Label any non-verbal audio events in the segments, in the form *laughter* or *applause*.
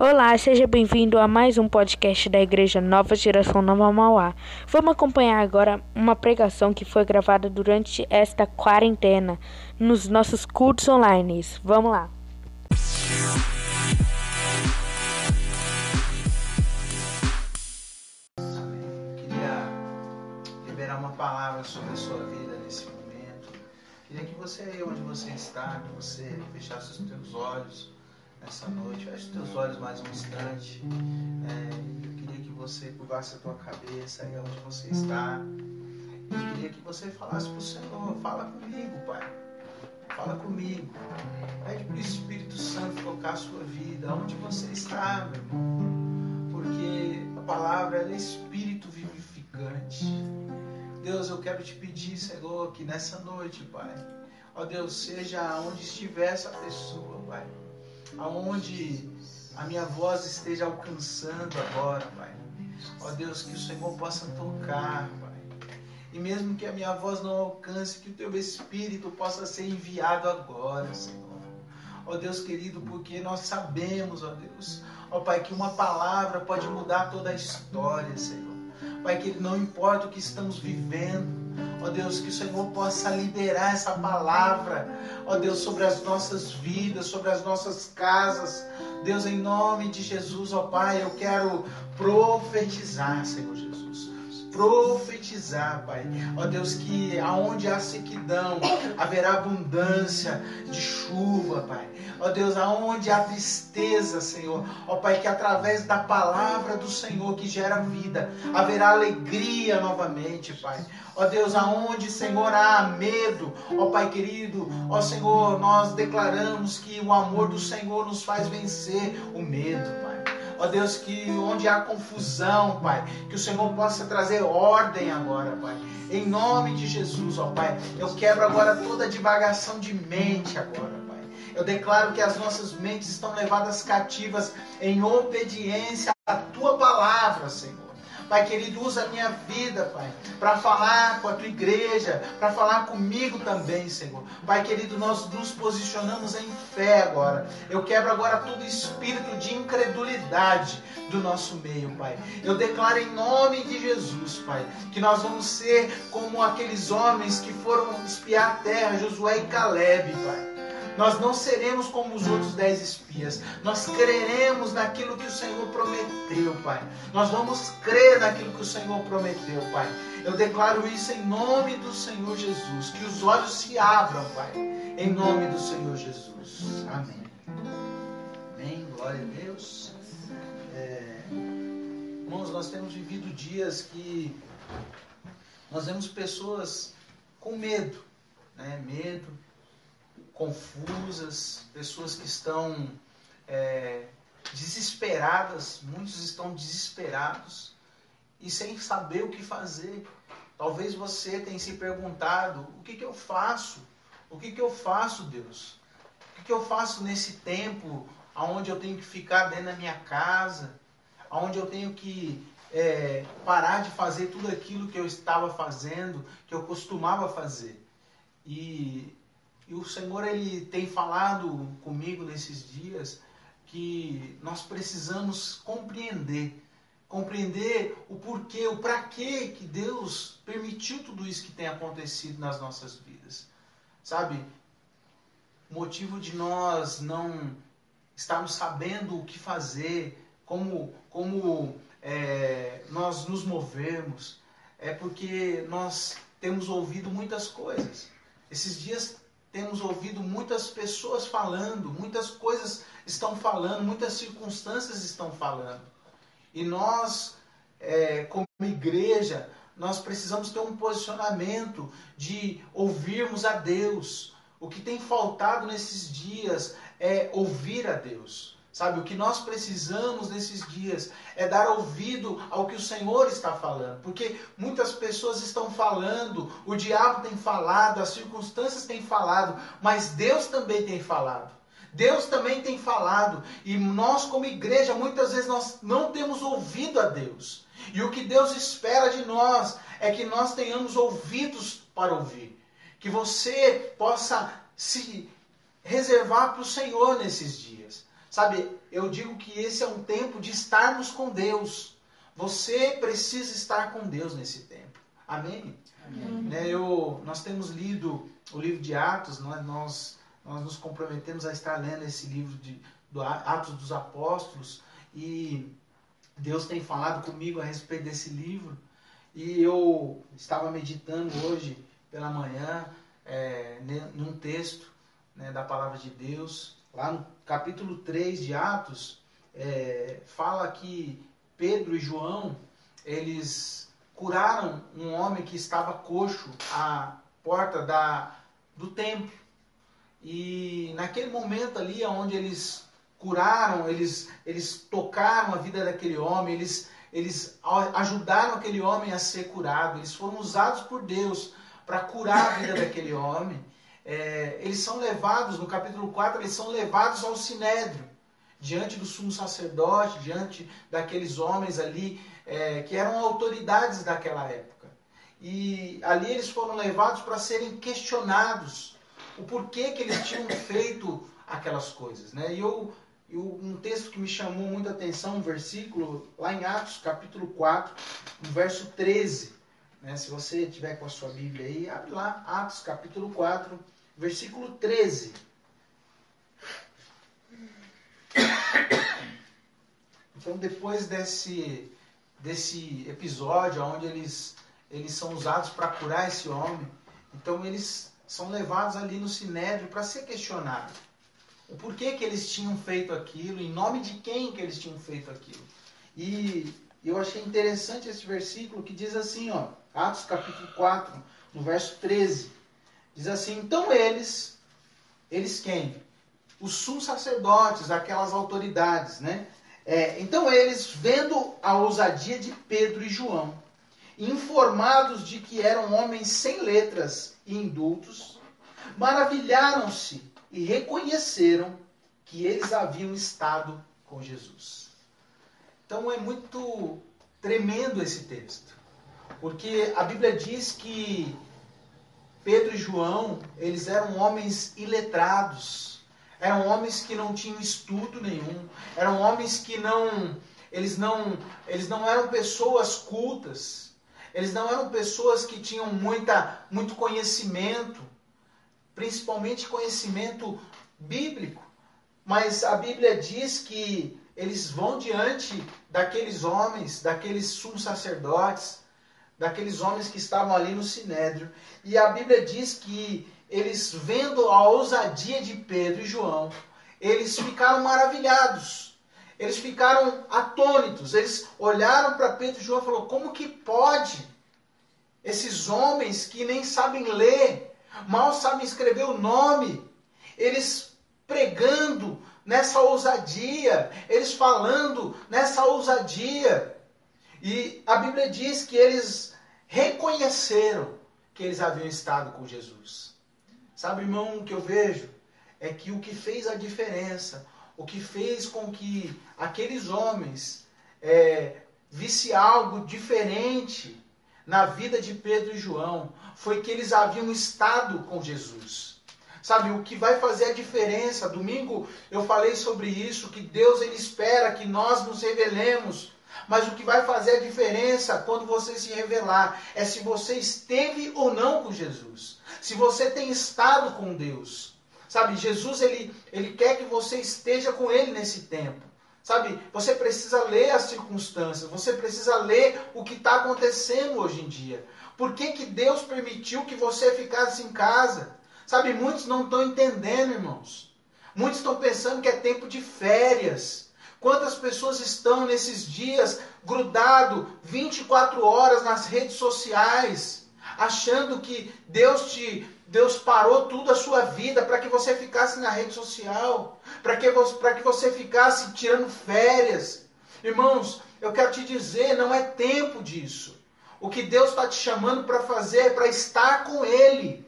Olá, seja bem-vindo a mais um podcast da Igreja Nova Geração Nova Mauá. Vamos acompanhar agora uma pregação que foi gravada durante esta quarentena nos nossos cultos online. Vamos lá. Amém. Queria liberar uma palavra sobre a sua vida nesse momento. Queria que você, onde você está, que você fechasse os teus olhos nessa noite. Feche teus olhos mais um instante. É, eu queria que você curvasse a tua cabeça aí onde você está. Eu queria que você falasse para o Senhor, fala comigo, Pai. Fala comigo. Pede para o Espírito Santo tocar a sua vida, onde você está, meu irmão. Porque a palavra é Espírito vivificante. Deus, eu quero te pedir, Senhor, que nessa noite, Pai, ó Deus, seja onde estiver essa pessoa, Pai aonde a minha voz esteja alcançando agora, Pai. Ó Deus, que o Senhor possa tocar, Pai. E mesmo que a minha voz não alcance, que o teu Espírito possa ser enviado agora, Senhor. Ó Deus querido, porque nós sabemos, ó Deus, ó Pai, que uma palavra pode mudar toda a história, Senhor. Pai, que não importa o que estamos vivendo, Ó Deus, que o Senhor possa liberar essa palavra, ó Deus, sobre as nossas vidas, sobre as nossas casas. Deus, em nome de Jesus, ó Pai, eu quero profetizar, Senhor Jesus profetizar, Pai. Ó Deus, que aonde há sequidão, haverá abundância de chuva, Pai. Ó Deus, aonde há tristeza, Senhor. Ó Pai, que através da palavra do Senhor que gera vida, haverá alegria novamente, Pai. Ó Deus, aonde, Senhor, há medo, ó Pai querido, ó Senhor, nós declaramos que o amor do Senhor nos faz vencer o medo, Pai. Ó Deus, que onde há confusão, Pai, que o Senhor possa trazer ordem agora, Pai. Em nome de Jesus, ó Pai, eu quebro agora toda divagação de mente agora. Eu declaro que as nossas mentes estão levadas cativas em obediência à tua palavra, Senhor. Pai querido, usa a minha vida, Pai, para falar com a tua igreja, para falar comigo também, Senhor. Pai querido, nós nos posicionamos em fé agora. Eu quebro agora todo espírito de incredulidade do nosso meio, Pai. Eu declaro em nome de Jesus, Pai, que nós vamos ser como aqueles homens que foram espiar a terra, Josué e Caleb, Pai. Nós não seremos como os outros dez espias. Nós creremos naquilo que o Senhor prometeu, Pai. Nós vamos crer naquilo que o Senhor prometeu, Pai. Eu declaro isso em nome do Senhor Jesus. Que os olhos se abram, Pai. Em nome do Senhor Jesus. Amém. Amém. Glória a Deus. É... Irmãos, nós temos vivido dias que nós vemos pessoas com medo, né? Medo confusas, pessoas que estão é, desesperadas, muitos estão desesperados e sem saber o que fazer. Talvez você tenha se perguntado: o que, que eu faço? O que, que eu faço, Deus? O que, que eu faço nesse tempo onde eu tenho que ficar dentro da minha casa? Onde eu tenho que é, parar de fazer tudo aquilo que eu estava fazendo, que eu costumava fazer? E e o Senhor ele tem falado comigo nesses dias que nós precisamos compreender, compreender o porquê, o para quê que Deus permitiu tudo isso que tem acontecido nas nossas vidas. Sabe? O motivo de nós não estarmos sabendo o que fazer, como, como é, nós nos movermos, é porque nós temos ouvido muitas coisas. Esses dias temos ouvido muitas pessoas falando, muitas coisas estão falando, muitas circunstâncias estão falando. E nós, é, como igreja, nós precisamos ter um posicionamento de ouvirmos a Deus. O que tem faltado nesses dias é ouvir a Deus. Sabe, o que nós precisamos nesses dias é dar ouvido ao que o Senhor está falando, porque muitas pessoas estão falando, o diabo tem falado, as circunstâncias têm falado, mas Deus também tem falado. Deus também tem falado, e nós como igreja muitas vezes nós não temos ouvido a Deus. E o que Deus espera de nós é que nós tenhamos ouvidos para ouvir, que você possa se reservar para o Senhor nesses dias Sabe, eu digo que esse é um tempo de estarmos com Deus. Você precisa estar com Deus nesse tempo. Amém? Amém. Né, eu, nós temos lido o livro de Atos, nós, nós, nós nos comprometemos a estar lendo esse livro de do Atos dos Apóstolos e Deus tem falado comigo a respeito desse livro e eu estava meditando hoje pela manhã é, num texto né, da palavra de Deus, lá no capítulo 3 de Atos, é, fala que Pedro e João, eles curaram um homem que estava coxo à porta da, do templo. E naquele momento ali, onde eles curaram, eles, eles tocaram a vida daquele homem, eles, eles ajudaram aquele homem a ser curado, eles foram usados por Deus para curar a vida daquele homem. É, eles são levados, no capítulo 4, eles são levados ao sinédrio, diante do sumo sacerdote, diante daqueles homens ali é, que eram autoridades daquela época. E ali eles foram levados para serem questionados o porquê que eles tinham *coughs* feito aquelas coisas. Né? E eu e um texto que me chamou muita atenção, um versículo lá em Atos, capítulo 4, no verso 13. Né? Se você tiver com a sua Bíblia aí, abre lá, Atos, capítulo 4, versículo 13. Então, depois desse, desse episódio, onde eles, eles são usados para curar esse homem, então eles são levados ali no sinédrio para ser questionados o porquê que eles tinham feito aquilo, em nome de quem que eles tinham feito aquilo. E eu achei interessante esse versículo que diz assim, ó, Atos capítulo 4, no verso 13. Diz assim: "Então eles, eles quem? Os sumos sacerdotes, aquelas autoridades, né? É, então eles, vendo a ousadia de Pedro e João, informados de que eram homens sem letras e indultos, maravilharam-se e reconheceram que eles haviam estado com Jesus. Então é muito tremendo esse texto, porque a Bíblia diz que Pedro e João, eles eram homens iletrados, eram homens que não tinham estudo nenhum, eram homens que não, eles não, eles não eram pessoas cultas, eles não eram pessoas que tinham muita, muito conhecimento, principalmente conhecimento bíblico. Mas a Bíblia diz que eles vão diante daqueles homens, daqueles sumos sacerdotes, daqueles homens que estavam ali no sinédrio. E a Bíblia diz que eles, vendo a ousadia de Pedro e João, eles ficaram maravilhados. Eles ficaram atônitos. Eles olharam para Pedro e João e falaram: como que pode? Esses homens que nem sabem ler, mal sabem escrever o nome. Eles pregando nessa ousadia, eles falando nessa ousadia. E a Bíblia diz que eles reconheceram que eles haviam estado com Jesus. Sabe, irmão, o que eu vejo é que o que fez a diferença, o que fez com que aqueles homens é, visse algo diferente na vida de Pedro e João foi que eles haviam estado com Jesus. Sabe, o que vai fazer a diferença, domingo eu falei sobre isso, que Deus ele espera que nós nos revelemos, mas o que vai fazer a diferença quando você se revelar é se você esteve ou não com Jesus. Se você tem estado com Deus. Sabe, Jesus ele, ele quer que você esteja com ele nesse tempo. Sabe, você precisa ler as circunstâncias, você precisa ler o que está acontecendo hoje em dia. Por que, que Deus permitiu que você ficasse em casa? Sabe, muitos não estão entendendo, irmãos. Muitos estão pensando que é tempo de férias. Quantas pessoas estão nesses dias grudado 24 horas nas redes sociais, achando que Deus te Deus parou tudo a sua vida para que você ficasse na rede social, para que, você, que você ficasse tirando férias. Irmãos, eu quero te dizer, não é tempo disso. O que Deus está te chamando para fazer é para estar com Ele.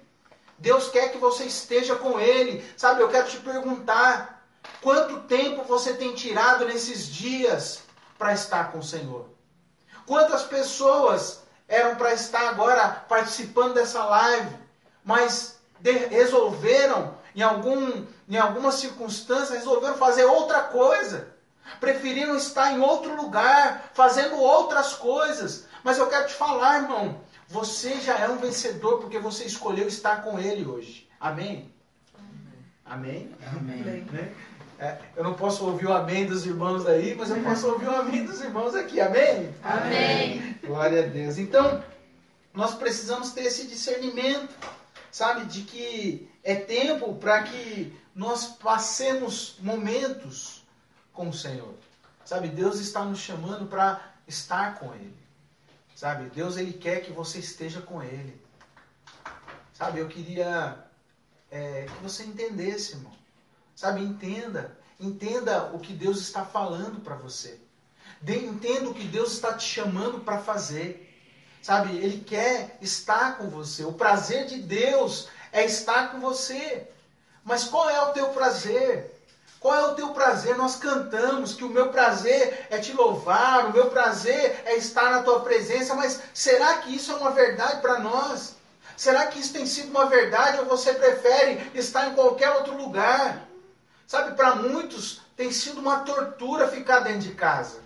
Deus quer que você esteja com Ele. Sabe, eu quero te perguntar: quanto tempo você tem tirado nesses dias para estar com o Senhor? Quantas pessoas eram para estar agora participando dessa live? mas de, resolveram em algum, em algumas circunstâncias, resolveram fazer outra coisa. Preferiram estar em outro lugar, fazendo outras coisas. Mas eu quero te falar, irmão, você já é um vencedor porque você escolheu estar com Ele hoje. Amém? Amém? Amém. Amém. Né? É, eu não posso ouvir o amém dos irmãos aí, mas eu posso ouvir o amém dos irmãos aqui. Amém? Amém. Glória a Deus. Então, nós precisamos ter esse discernimento, sabe, de que é tempo para que nós passemos momentos com o Senhor. Sabe, Deus está nos chamando para estar com Ele. Sabe, Deus ele quer que você esteja com Ele. Sabe, eu queria é, que você entendesse, irmão. Sabe, entenda. Entenda o que Deus está falando para você. Entenda o que Deus está te chamando para fazer. Sabe, Ele quer estar com você. O prazer de Deus é estar com você. Mas qual é o teu prazer? Qual é o teu prazer? Nós cantamos que o meu prazer é te louvar, o meu prazer é estar na tua presença, mas será que isso é uma verdade para nós? Será que isso tem sido uma verdade ou você prefere estar em qualquer outro lugar? Sabe, para muitos tem sido uma tortura ficar dentro de casa.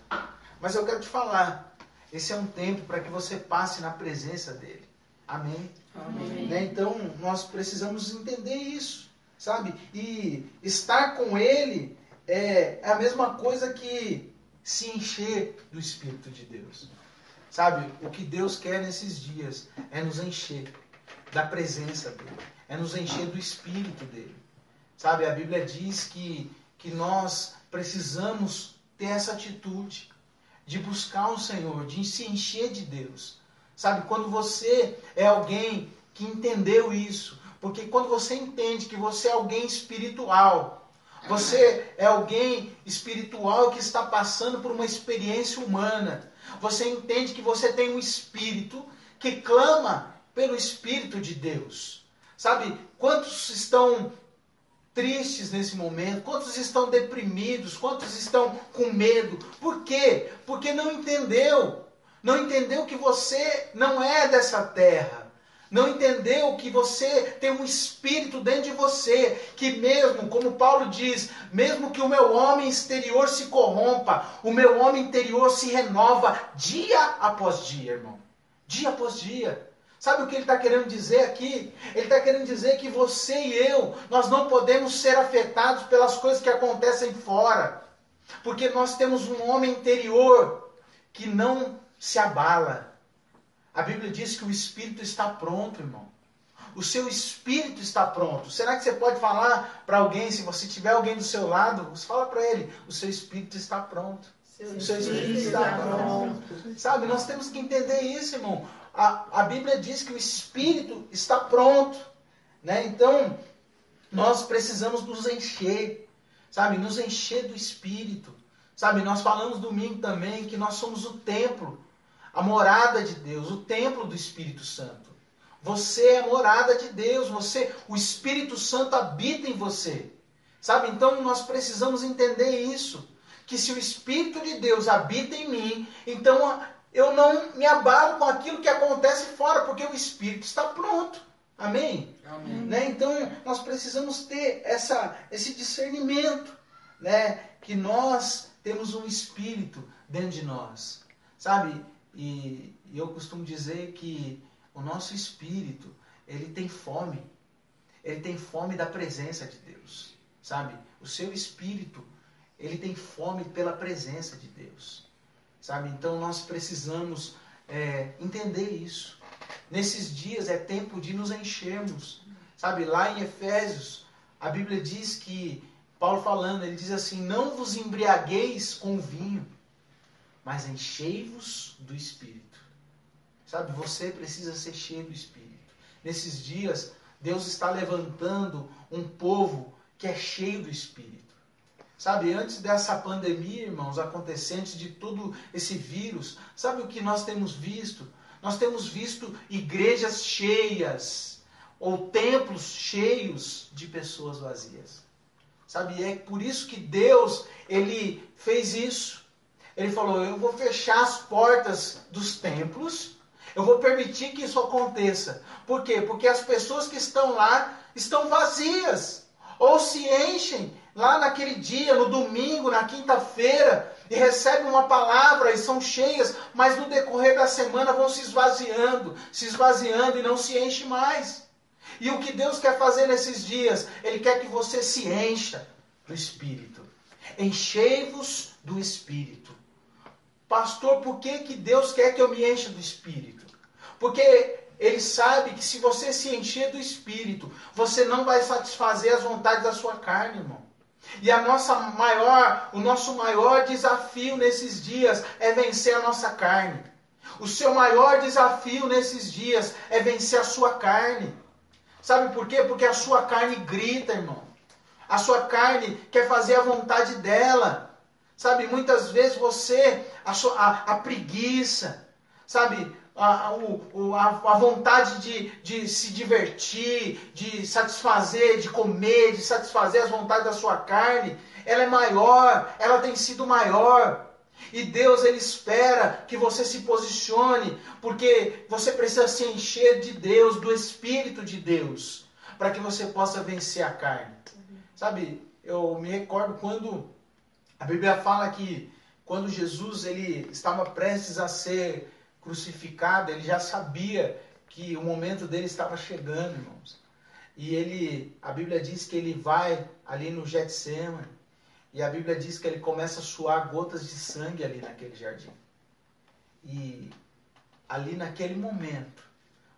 Mas eu quero te falar, esse é um tempo para que você passe na presença dele. Amém? Amém. Né? Então, nós precisamos entender isso, sabe? E estar com Ele é a mesma coisa que se encher do Espírito de Deus. Sabe? O que Deus quer nesses dias é nos encher da presença dEle, é nos encher do Espírito dEle. Sabe? A Bíblia diz que, que nós precisamos ter essa atitude de buscar o Senhor, de se encher de Deus. Sabe, quando você é alguém que entendeu isso, porque quando você entende que você é alguém espiritual, você é alguém espiritual que está passando por uma experiência humana, você entende que você tem um espírito que clama pelo Espírito de Deus. Sabe, quantos estão tristes nesse momento? Quantos estão deprimidos? Quantos estão com medo? Por quê? Porque não entendeu. Não entendeu que você não é dessa terra. Não entendeu que você tem um espírito dentro de você, que mesmo, como Paulo diz, mesmo que o meu homem exterior se corrompa, o meu homem interior se renova dia após dia, irmão. Dia após dia. Sabe o que ele está querendo dizer aqui? Ele está querendo dizer que você e eu, nós não podemos ser afetados pelas coisas que acontecem fora. Porque nós temos um homem interior que não se abala. A Bíblia diz que o espírito está pronto, irmão. O seu espírito está pronto. Será que você pode falar para alguém, se você tiver alguém do seu lado, você fala para ele, o seu espírito está pronto. O seu espírito está pronto. Sabe, nós temos que entender isso, irmão a, a Bíblia diz que o Espírito está pronto. Né? Então, nós precisamos nos encher, sabe? Nos encher do Espírito. Sabe, nós falamos domingo também que nós somos o templo, a morada de Deus, o templo do Espírito Santo. Você é morada de Deus, você, o Espírito Santo habita em você. Sabe? Então nós precisamos entender isso, que se o Espírito de Deus habita em mim, então eu não me abalo com aquilo que acontece fora, porque o Espírito está pronto. Amém? Amém. Né? Então, nós precisamos ter essa, esse discernimento, né? que nós temos um Espírito dentro de nós. Sabe? E, e eu costumo dizer que o nosso Espírito, ele tem fome. Ele tem fome da presença de Deus. Sabe? O seu Espírito, ele tem fome pela presença de Deus sabe? Então nós precisamos é, entender isso. Nesses dias é tempo de nos enchermos, sabe? Lá em Efésios, a Bíblia diz que, Paulo falando, ele diz assim: Não vos embriagueis com vinho, mas enchei-vos do Espírito. Sabe? Você precisa ser cheio do Espírito. Nesses dias, Deus está levantando um povo que é cheio do Espírito. Sabe, antes dessa pandemia, irmãos, acontecente de todo esse vírus, sabe o que nós temos visto? Nós temos visto igrejas cheias ou templos cheios de pessoas vazias. Sabe, é por isso que Deus, ele fez isso. Ele falou: "Eu vou fechar as portas dos templos, eu vou permitir que isso aconteça. Por quê? Porque as pessoas que estão lá estão vazias. Ou se enchem lá naquele dia, no domingo, na quinta-feira, e recebem uma palavra e são cheias, mas no decorrer da semana vão se esvaziando, se esvaziando e não se enche mais. E o que Deus quer fazer nesses dias? Ele quer que você se encha do Espírito. Enchei-vos do Espírito. Pastor, por que, que Deus quer que eu me encha do Espírito? Porque Ele sabe que se você se encher do Espírito, você não vai satisfazer as vontades da sua carne, irmão. E a nossa maior, o nosso maior desafio nesses dias é vencer a nossa carne. O seu maior desafio nesses dias é vencer a sua carne. Sabe por quê? Porque a sua carne grita, irmão. A sua carne quer fazer a vontade dela. Sabe, muitas vezes você, a, sua, a, a preguiça, sabe, a, a, a, vontade de, de se divertir, de satisfazer, de comer, de satisfazer as vontades da sua carne, ela é maior, ela tem sido maior. E Deus ele espera que você se posicione, porque você precisa se encher de Deus, do Espírito de Deus, para que você possa vencer a carne. Sabe, eu me recordo quando a Bíblia fala que quando Jesus ele estava prestes a ser crucificado, ele já sabia que o momento dele estava chegando, irmãos. E ele, a Bíblia diz que ele vai ali no Getsemane, e a Bíblia diz que ele começa a suar gotas de sangue ali naquele jardim. E ali naquele momento,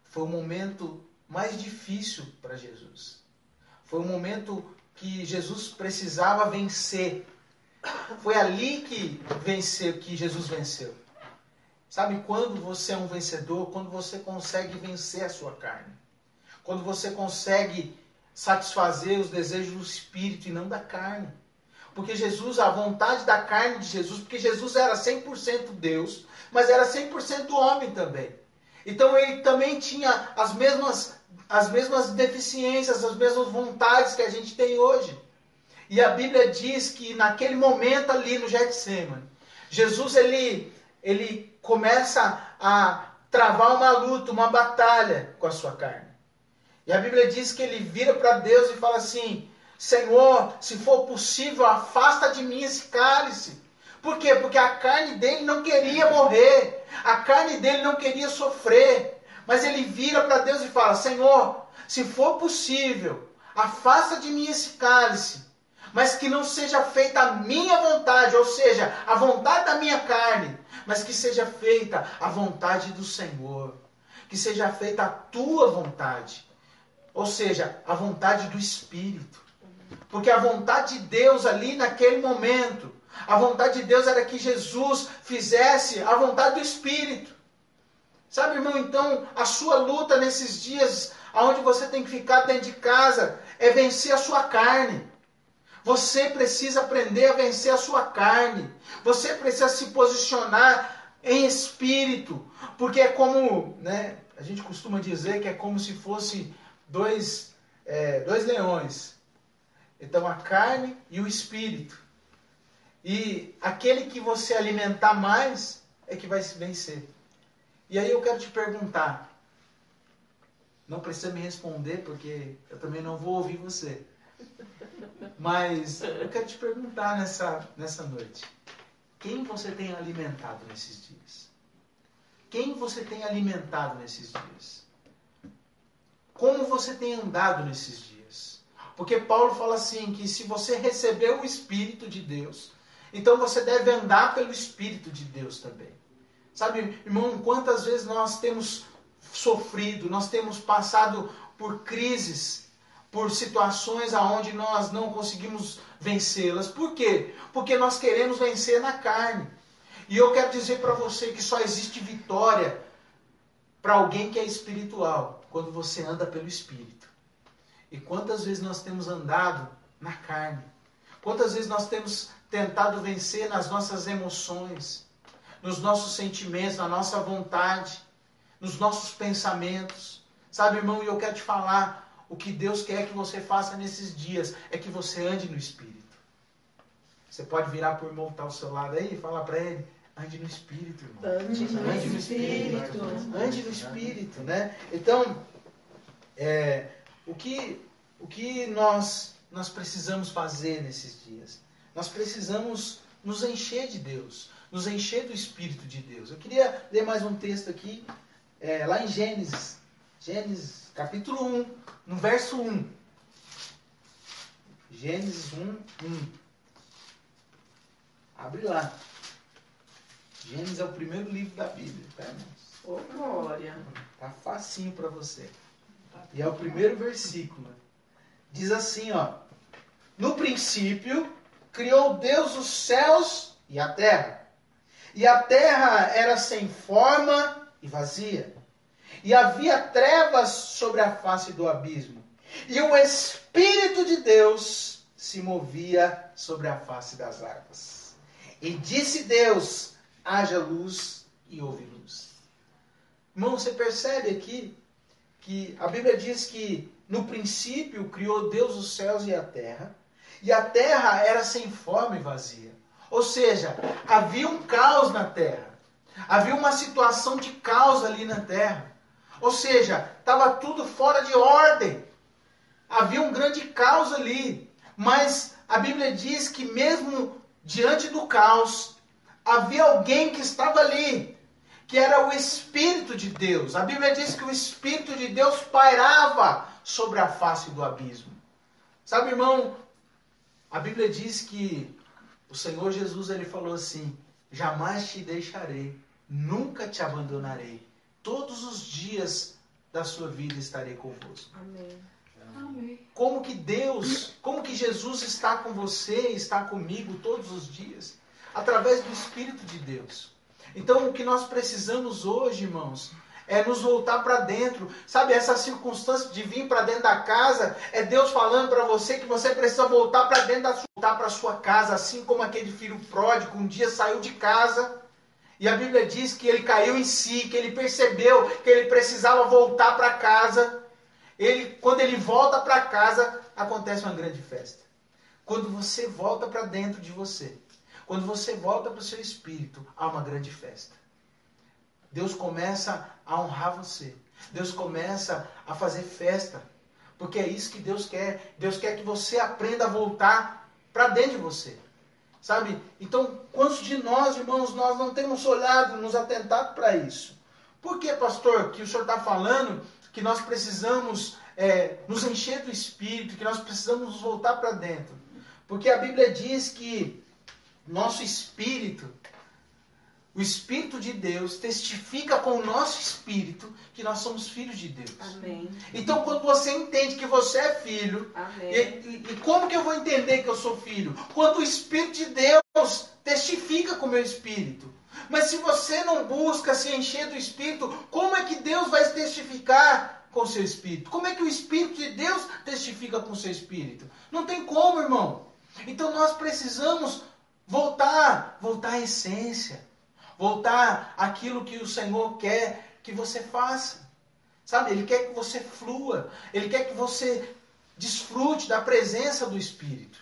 foi o momento mais difícil para Jesus. Foi o momento que Jesus precisava vencer. Foi ali que venceu, que Jesus venceu. Sabe quando você é um vencedor? Quando você consegue vencer a sua carne. Quando você consegue satisfazer os desejos do espírito e não da carne. Porque Jesus, a vontade da carne de Jesus, porque Jesus era 100% Deus, mas era 100% homem também. Então ele também tinha as mesmas, as mesmas deficiências, as mesmas vontades que a gente tem hoje. E a Bíblia diz que naquele momento ali no Getsemane, Jesus ele, ele começa a travar uma luta, uma batalha com a sua carne. E a Bíblia diz que ele vira para Deus e fala assim: Senhor, se for possível, afasta de mim esse cálice. Por quê? Porque a carne dele não queria morrer, a carne dele não queria sofrer. Mas ele vira para Deus e fala: Senhor, se for possível, afasta de mim esse cálice, mas que não seja feita a minha vontade, ou seja, a vontade da minha carne, mas que seja feita a vontade do Senhor, que seja feita a tua vontade, ou seja, a vontade do Espírito. Porque a vontade de Deus ali naquele momento, a vontade de Deus era que Jesus fizesse a vontade do Espírito. Sabe, irmão, então a sua luta nesses dias, aonde você tem que ficar dentro de casa, é vencer a sua carne. Você precisa aprender a vencer a sua carne. Você precisa se posicionar em espírito. Porque é como, né, a gente costuma dizer que é como se fosse dois, é, dois leões. Então a carne e o espírito. E aquele que você alimentar mais é que vai se vencer. E aí eu quero te perguntar. Não precisa me responder, porque eu também não vou ouvir você. Mas eu quero te perguntar nessa, nessa noite: quem você tem alimentado nesses dias? Quem você tem alimentado nesses dias? Como você tem andado nesses dias? Porque Paulo fala assim: que se você recebeu o Espírito de Deus, então você deve andar pelo Espírito de Deus também. Sabe, irmão, quantas vezes nós temos sofrido, nós temos passado por crises por situações aonde nós não conseguimos vencê-las. Por quê? Porque nós queremos vencer na carne. E eu quero dizer para você que só existe vitória para alguém que é espiritual, quando você anda pelo espírito. E quantas vezes nós temos andado na carne? Quantas vezes nós temos tentado vencer nas nossas emoções, nos nossos sentimentos, na nossa vontade, nos nossos pensamentos? Sabe, irmão, e eu quero te falar, o que Deus quer que você faça nesses dias é que você ande no Espírito. Você pode virar para o irmão que está ao seu lado aí e falar para ele, ande no Espírito, irmão. Ande no, ande no Espírito. Espírito. Ande no Espírito, né? Então, é, o, que, o que nós, nós precisamos fazer nesses dias? Nós precisamos nos encher de Deus, nos encher do Espírito de Deus. Eu queria ler mais um texto aqui, é, lá em Gênesis, Gênesis capítulo 1, no verso 1. Gênesis 1, 1. Abre lá. Gênesis é o primeiro livro da Bíblia, tá, irmãos? Ô, glória. Tá facinho para você. E é o primeiro versículo. Diz assim, ó: No princípio criou Deus os céus e a terra. E a terra era sem forma e vazia. E havia trevas sobre a face do abismo. E o Espírito de Deus se movia sobre a face das águas. E disse Deus: haja luz e houve luz. Irmão, você percebe aqui que a Bíblia diz que no princípio criou Deus os céus e a terra, e a terra era sem forma e vazia. Ou seja, havia um caos na terra. Havia uma situação de caos ali na terra. Ou seja, estava tudo fora de ordem. Havia um grande caos ali. Mas a Bíblia diz que mesmo diante do caos, havia alguém que estava ali, que era o Espírito de Deus. A Bíblia diz que o Espírito de Deus pairava sobre a face do abismo. Sabe, irmão, a Bíblia diz que o Senhor Jesus ele falou assim: Jamais te deixarei, nunca te abandonarei. Todos os dias da sua vida estarei convosco. Amém. Amém. Como que Deus, como que Jesus está com você, está comigo todos os dias? Através do Espírito de Deus. Então, o que nós precisamos hoje, irmãos, é nos voltar para dentro. Sabe, essa circunstância de vir para dentro da casa é Deus falando para você que você precisa voltar para dentro da sua, voltar para sua casa, assim como aquele filho pródigo um dia saiu de casa. E a Bíblia diz que ele caiu em si, que ele percebeu que ele precisava voltar para casa. Ele, quando ele volta para casa, acontece uma grande festa. Quando você volta para dentro de você, quando você volta para o seu espírito, há uma grande festa. Deus começa a honrar você. Deus começa a fazer festa. Porque é isso que Deus quer. Deus quer que você aprenda a voltar para dentro de você. Sabe? Então, quantos de nós, irmãos, nós não temos olhado, nos atentado para isso? Por que, pastor, que o senhor está falando que nós precisamos é, nos encher do Espírito, que nós precisamos nos voltar para dentro? Porque a Bíblia diz que nosso espírito o Espírito de Deus testifica com o nosso espírito que nós somos filhos de Deus. Amém. Então, quando você entende que você é filho, e, e, e como que eu vou entender que eu sou filho? Quando o Espírito de Deus testifica com o meu espírito. Mas se você não busca se encher do Espírito, como é que Deus vai testificar com o seu espírito? Como é que o Espírito de Deus testifica com o seu espírito? Não tem como, irmão. Então nós precisamos voltar, voltar à essência voltar àquilo que o Senhor quer que você faça. Sabe? Ele quer que você flua, ele quer que você desfrute da presença do Espírito.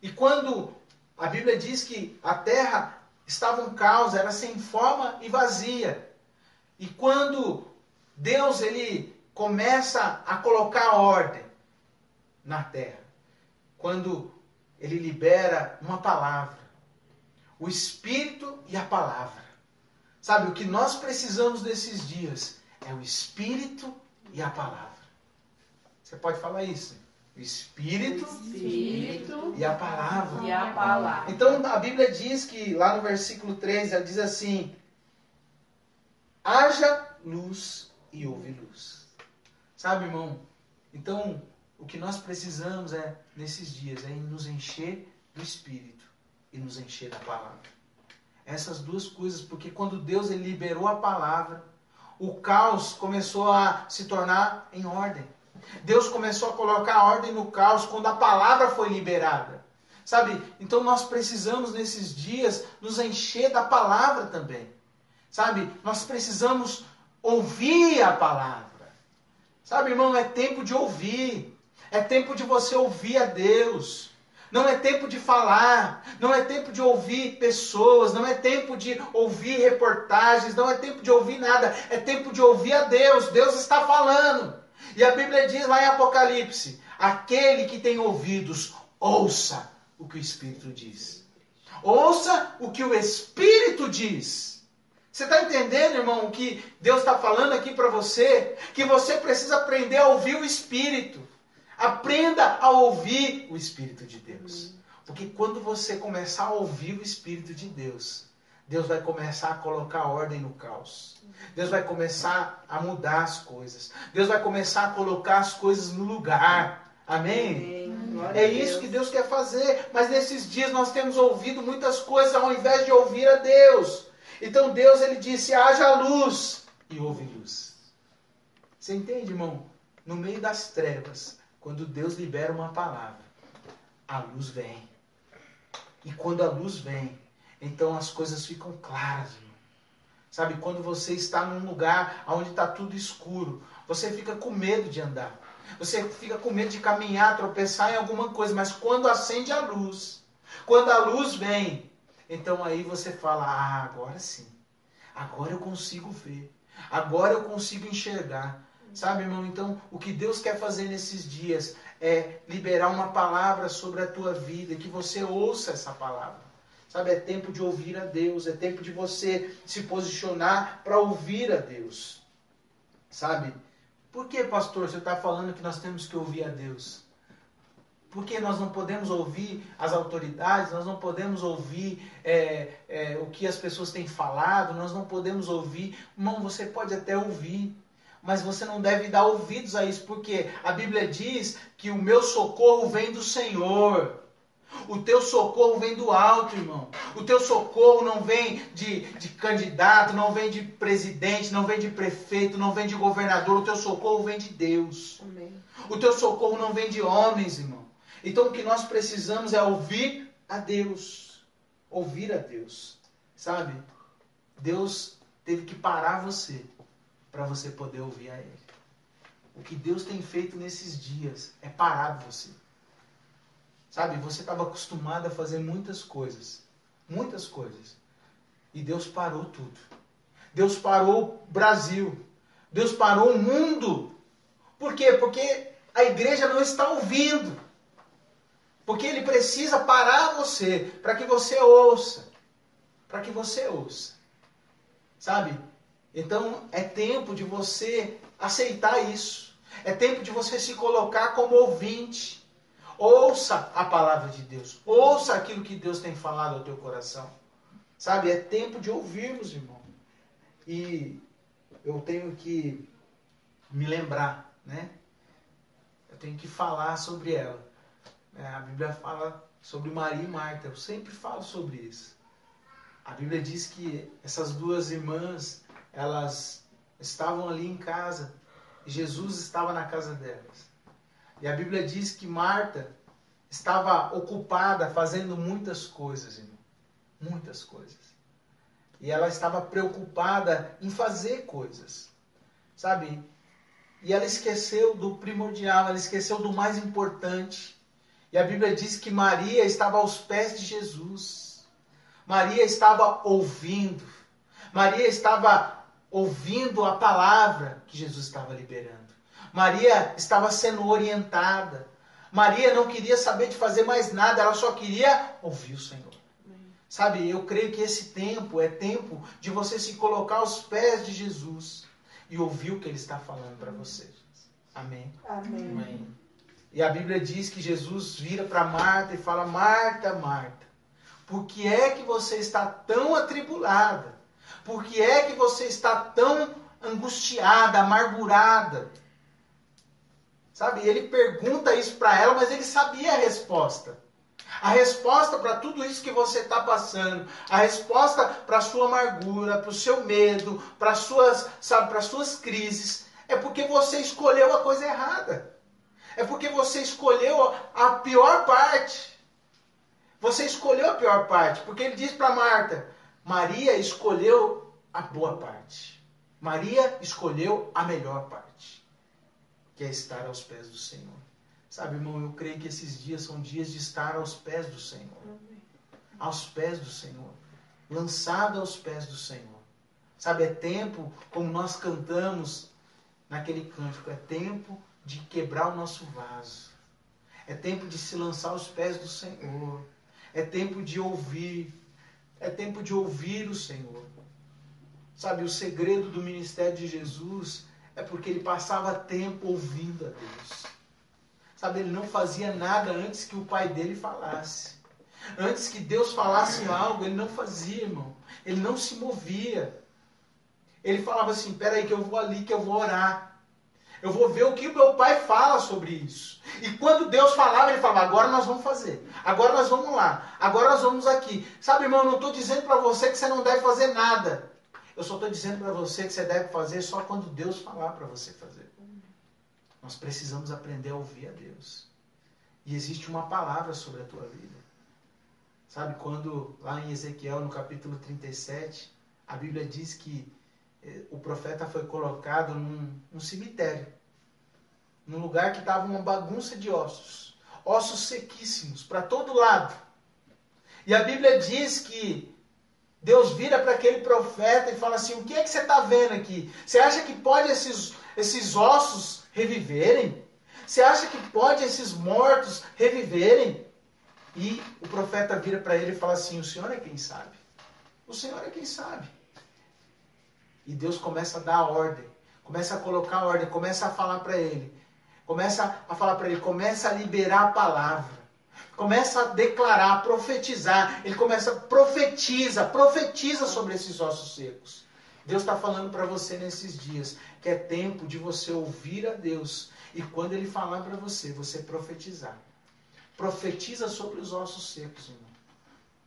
E quando a Bíblia diz que a terra estava um caos, era sem forma e vazia. E quando Deus ele começa a colocar ordem na terra, quando ele libera uma palavra, o Espírito e a palavra. Sabe, o que nós precisamos nesses dias é o Espírito e a palavra. Você pode falar isso? O Espírito, Espírito e a palavra. e a palavra. Então a Bíblia diz que lá no versículo 3 ela diz assim: haja luz e houve luz. Sabe, irmão? Então, o que nós precisamos é, nesses dias, é nos encher do Espírito e nos encher da palavra. Essas duas coisas, porque quando Deus ele liberou a palavra, o caos começou a se tornar em ordem. Deus começou a colocar ordem no caos quando a palavra foi liberada. Sabe? Então nós precisamos nesses dias nos encher da palavra também. Sabe? Nós precisamos ouvir a palavra. Sabe, irmão, é tempo de ouvir. É tempo de você ouvir a Deus. Não é tempo de falar, não é tempo de ouvir pessoas, não é tempo de ouvir reportagens, não é tempo de ouvir nada, é tempo de ouvir a Deus. Deus está falando. E a Bíblia diz lá em Apocalipse: aquele que tem ouvidos, ouça o que o Espírito diz. Ouça o que o Espírito diz. Você está entendendo, irmão, o que Deus está falando aqui para você? Que você precisa aprender a ouvir o Espírito. Aprenda a ouvir o Espírito de Deus. Porque quando você começar a ouvir o Espírito de Deus, Deus vai começar a colocar ordem no caos. Deus vai começar a mudar as coisas. Deus vai começar a colocar as coisas no lugar. Amém? Amém. É isso que Deus quer fazer. Mas nesses dias nós temos ouvido muitas coisas ao invés de ouvir a Deus. Então Deus ele disse: haja luz e houve luz. Você entende, irmão? No meio das trevas, quando Deus libera uma palavra, a luz vem. E quando a luz vem, então as coisas ficam claras, irmão. Sabe, quando você está num lugar onde está tudo escuro, você fica com medo de andar. Você fica com medo de caminhar, tropeçar em alguma coisa, mas quando acende a luz, quando a luz vem, então aí você fala: Ah, agora sim. Agora eu consigo ver. Agora eu consigo enxergar. Sabe, irmão? Então, o que Deus quer fazer nesses dias é liberar uma palavra sobre a tua vida, que você ouça essa palavra. Sabe, é tempo de ouvir a Deus, é tempo de você se posicionar para ouvir a Deus. Sabe? Por que, pastor, você está falando que nós temos que ouvir a Deus? Porque nós não podemos ouvir as autoridades, nós não podemos ouvir é, é, o que as pessoas têm falado, nós não podemos ouvir. Irmão, você pode até ouvir, mas você não deve dar ouvidos a isso, porque a Bíblia diz que o meu socorro vem do Senhor. O teu socorro vem do alto, irmão. O teu socorro não vem de, de candidato, não vem de presidente, não vem de prefeito, não vem de governador. O teu socorro vem de Deus. Amém. O teu socorro não vem de homens, irmão. Então o que nós precisamos é ouvir a Deus. Ouvir a Deus. Sabe? Deus teve que parar você para você poder ouvir a Ele. O que Deus tem feito nesses dias é parar você. Sabe, você estava acostumado a fazer muitas coisas. Muitas coisas. E Deus parou tudo. Deus parou o Brasil. Deus parou o mundo. Por quê? Porque a igreja não está ouvindo. Porque ele precisa parar você para que você ouça. Para que você ouça. Sabe? Então é tempo de você aceitar isso. É tempo de você se colocar como ouvinte. Ouça a palavra de Deus. Ouça aquilo que Deus tem falado ao teu coração. Sabe? É tempo de ouvirmos, irmão. E eu tenho que me lembrar, né? Eu tenho que falar sobre ela. É, a Bíblia fala sobre Maria e Marta. Eu sempre falo sobre isso. A Bíblia diz que essas duas irmãs, elas estavam ali em casa. Jesus estava na casa delas. E a Bíblia diz que Marta estava ocupada fazendo muitas coisas, irmão. Muitas coisas. E ela estava preocupada em fazer coisas. Sabe? E ela esqueceu do primordial, ela esqueceu do mais importante. E a Bíblia diz que Maria estava aos pés de Jesus. Maria estava ouvindo. Maria estava ouvindo a palavra que Jesus estava liberando. Maria estava sendo orientada. Maria não queria saber de fazer mais nada, ela só queria ouvir o Senhor. Sabe, eu creio que esse tempo é tempo de você se colocar aos pés de Jesus e ouvir o que ele está falando para você. Amém. Amém. Amém. E a Bíblia diz que Jesus vira para Marta e fala: Marta, Marta, por que é que você está tão atribulada? Por que é que você está tão angustiada, amargurada? Sabe? Ele pergunta isso para ela, mas ele sabia a resposta. A resposta para tudo isso que você está passando, a resposta para a sua amargura, para o seu medo, para as suas, sabe, para suas crises, é porque você escolheu a coisa errada. É porque você escolheu a pior parte. Você escolheu a pior parte, porque ele diz para Marta: Maria escolheu a boa parte. Maria escolheu a melhor parte que é estar aos pés do Senhor. Sabe, irmão, eu creio que esses dias são dias de estar aos pés do Senhor. Aos pés do Senhor. Lançado aos pés do Senhor. Sabe, é tempo, como nós cantamos naquele cântico, é tempo de quebrar o nosso vaso. É tempo de se lançar aos pés do Senhor. É tempo de ouvir. É tempo de ouvir o Senhor. Sabe, o segredo do ministério de Jesus é porque ele passava tempo ouvindo a Deus. Sabe, ele não fazia nada antes que o pai dele falasse. Antes que Deus falasse algo, ele não fazia, irmão. Ele não se movia. Ele falava assim: peraí, que eu vou ali, que eu vou orar. Eu vou ver o que o meu pai fala sobre isso. E quando Deus falava, ele falava: agora nós vamos fazer. Agora nós vamos lá. Agora nós vamos aqui. Sabe, irmão, eu não estou dizendo para você que você não deve fazer nada. Eu só estou dizendo para você que você deve fazer só quando Deus falar para você fazer. Nós precisamos aprender a ouvir a Deus. E existe uma palavra sobre a tua vida. Sabe, quando lá em Ezequiel, no capítulo 37, a Bíblia diz que o profeta foi colocado num, num cemitério, num lugar que estava uma bagunça de ossos, ossos sequíssimos para todo lado. E a Bíblia diz que Deus vira para aquele profeta e fala assim: O que é que você está vendo aqui? Você acha que pode esses, esses ossos reviverem? Você acha que pode esses mortos reviverem? E o profeta vira para ele e fala assim: O Senhor é quem sabe. O Senhor é quem sabe. E Deus começa a dar ordem, começa a colocar ordem, começa a falar para ele, começa a falar para ele, começa a liberar a palavra, começa a declarar, a profetizar. Ele começa a profetiza, profetiza sobre esses ossos secos. Deus está falando para você nesses dias que é tempo de você ouvir a Deus e quando Ele falar para você, você profetizar. Profetiza sobre os ossos secos, irmão.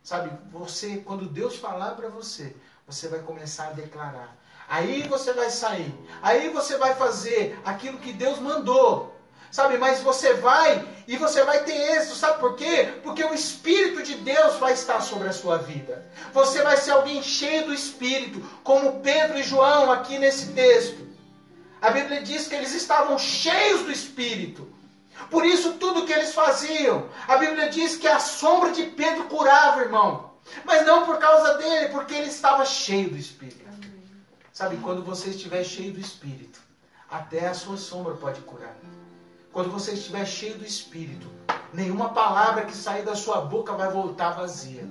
Sabe, você, quando Deus falar para você, você vai começar a declarar. Aí você vai sair. Aí você vai fazer aquilo que Deus mandou. Sabe, mas você vai e você vai ter êxito. Sabe por quê? Porque o Espírito de Deus vai estar sobre a sua vida. Você vai ser alguém cheio do Espírito, como Pedro e João aqui nesse texto. A Bíblia diz que eles estavam cheios do Espírito. Por isso, tudo que eles faziam, a Bíblia diz que a sombra de Pedro curava, irmão. Mas não por causa dele, porque ele estava cheio do Espírito. Sabe, quando você estiver cheio do Espírito, até a sua sombra pode curar. Quando você estiver cheio do Espírito, nenhuma palavra que sair da sua boca vai voltar vazia,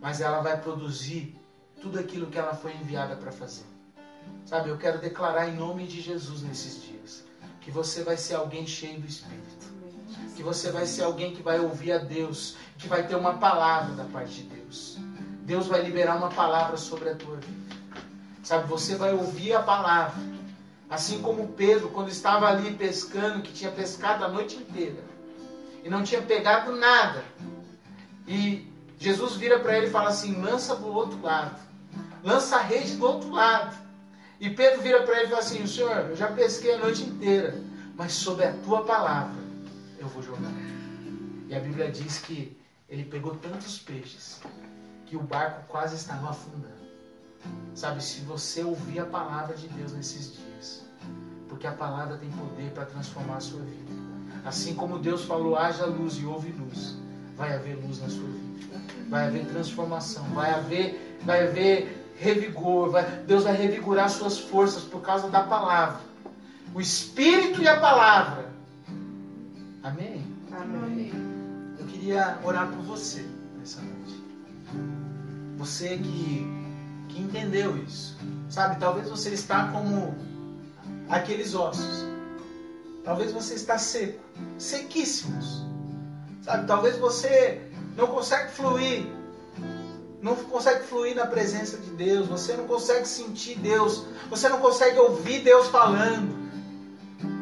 mas ela vai produzir tudo aquilo que ela foi enviada para fazer. Sabe, eu quero declarar em nome de Jesus nesses dias que você vai ser alguém cheio do Espírito. Que você vai ser alguém que vai ouvir a Deus, que vai ter uma palavra da parte de Deus. Deus vai liberar uma palavra sobre a tua vida. Sabe, você vai ouvir a palavra. Assim como Pedro, quando estava ali pescando, que tinha pescado a noite inteira e não tinha pegado nada. E Jesus vira para ele e fala assim: lança do outro lado, lança a rede do outro lado. E Pedro vira para ele e fala assim: Senhor, eu já pesquei a noite inteira, mas sob a tua palavra eu vou jogar. E a Bíblia diz que ele pegou tantos peixes que o barco quase estava afundando. Sabe, se você ouvir a palavra de Deus nesses dias, porque a palavra tem poder para transformar a sua vida. Assim como Deus falou, haja luz e houve luz, vai haver luz na sua vida. Vai haver transformação, vai haver, vai haver revigor, vai, Deus vai revigorar suas forças por causa da palavra. O Espírito e a palavra. Amém? Amém. Eu queria orar por você nessa noite. Você que que entendeu isso. Sabe, talvez você está como aqueles ossos. Talvez você está seco, sequíssimos. Sabe, talvez você não consegue fluir. Não consegue fluir na presença de Deus, você não consegue sentir Deus, você não consegue ouvir Deus falando.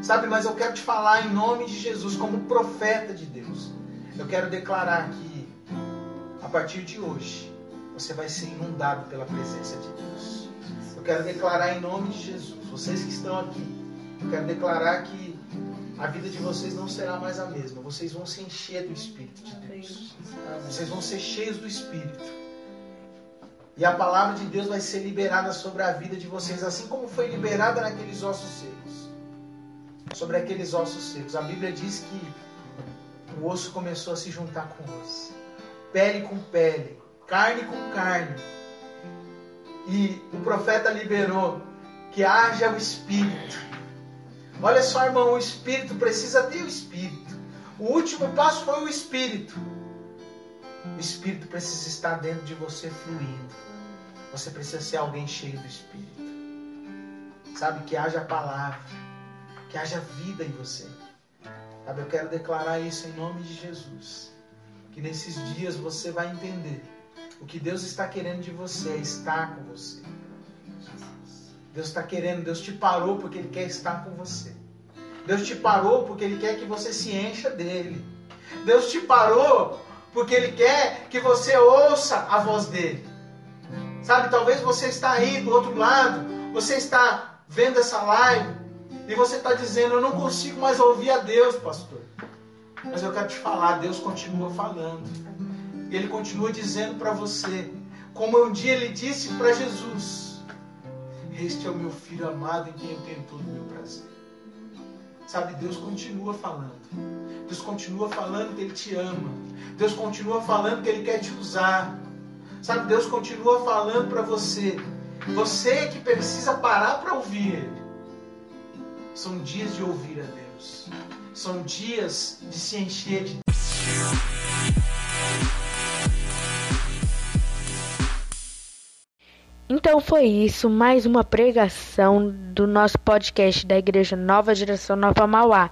Sabe, mas eu quero te falar em nome de Jesus, como profeta de Deus. Eu quero declarar que, a partir de hoje, você vai ser inundado pela presença de Deus. Eu quero declarar em nome de Jesus, vocês que estão aqui, eu quero declarar que a vida de vocês não será mais a mesma. Vocês vão se encher do Espírito de Deus. Vocês vão ser cheios do Espírito. E a palavra de Deus vai ser liberada sobre a vida de vocês, assim como foi liberada naqueles ossos secos. Sobre aqueles ossos secos. A Bíblia diz que o osso começou a se juntar com osso, pele com pele, carne com carne. E o profeta liberou que haja o Espírito. Olha só, irmão, o Espírito precisa ter o Espírito. O último passo foi o Espírito. O Espírito precisa estar dentro de você fluindo. Você precisa ser alguém cheio do Espírito. Sabe, que haja palavra, que haja vida em você. Sabe, eu quero declarar isso em nome de Jesus. Que nesses dias você vai entender o que Deus está querendo de você é estar com você. Deus está querendo, Deus te parou porque Ele quer estar com você. Deus te parou porque Ele quer que você se encha dele. Deus te parou porque Ele quer que você ouça a voz dele. Sabe, talvez você está aí do outro lado, você está vendo essa live e você está dizendo: Eu não consigo mais ouvir a Deus, pastor. Mas eu quero te falar: Deus continua falando. E Ele continua dizendo para você, como um dia Ele disse para Jesus: Este é o meu filho amado em quem eu tenho todo o meu prazer. Sabe, Deus continua falando. Deus continua falando que Ele te ama. Deus continua falando que Ele quer te usar. Sabe, Deus continua falando para você. Você que precisa parar para ouvir Ele. São dias de ouvir a Deus. São dias de se encher de Então foi isso, mais uma pregação do nosso podcast da Igreja Nova Geração Nova Mauá.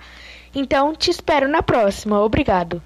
Então te espero na próxima. Obrigado.